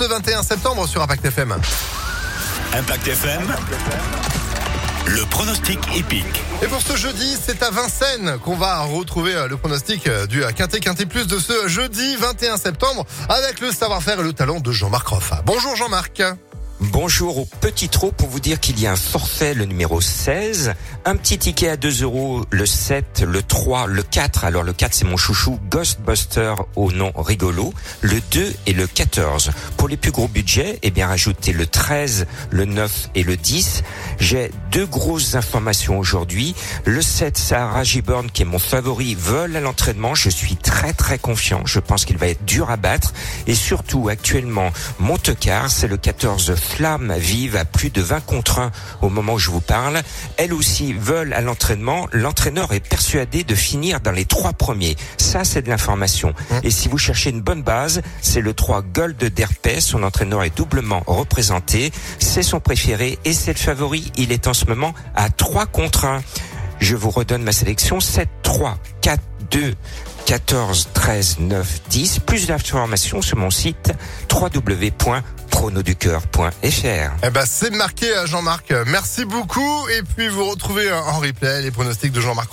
ce 21 septembre sur Impact FM. Impact FM. Le pronostic épique. Et pour ce jeudi, c'est à Vincennes qu'on va retrouver euh, le pronostic euh, du Quintet Quintet Plus de ce jeudi 21 septembre avec le savoir-faire et le talent de Jean-Marc Roffa. Bonjour Jean-Marc. Bonjour au petit trot pour vous dire qu'il y a un forfait, le numéro 16, un petit ticket à 2 euros, le 7, le 3, le 4, alors le 4 c'est mon chouchou, Ghostbuster au nom rigolo, le 2 et le 14. Pour les plus gros budgets, eh bien rajoutez le 13, le 9 et le 10. J'ai deux grosses informations aujourd'hui. Le 7, Sarah Giborn qui est mon favori, vole à l'entraînement. Je suis très très confiant. Je pense qu'il va être dur à battre. Et surtout, actuellement, Montecar, c'est le 14 Flamme vive à plus de 20 contre 1 au moment où je vous parle. Elle aussi veulent à l'entraînement. L'entraîneur est persuadé de finir dans les trois premiers. Ça, c'est de l'information. Et si vous cherchez une bonne base, c'est le 3 Gold d'Herpès. Son entraîneur est doublement représenté. C'est son préféré et c'est le favori. Il est en moment à 3 contre 1. Je vous redonne ma sélection 7, 3, 4, 2, 14, 13, 9, 10. Plus d'informations sur mon site www.pronoducœur.fr. Eh ben, c'est marqué à Jean-Marc. Merci beaucoup. Et puis, vous retrouvez en replay les pronostics de Jean-Marc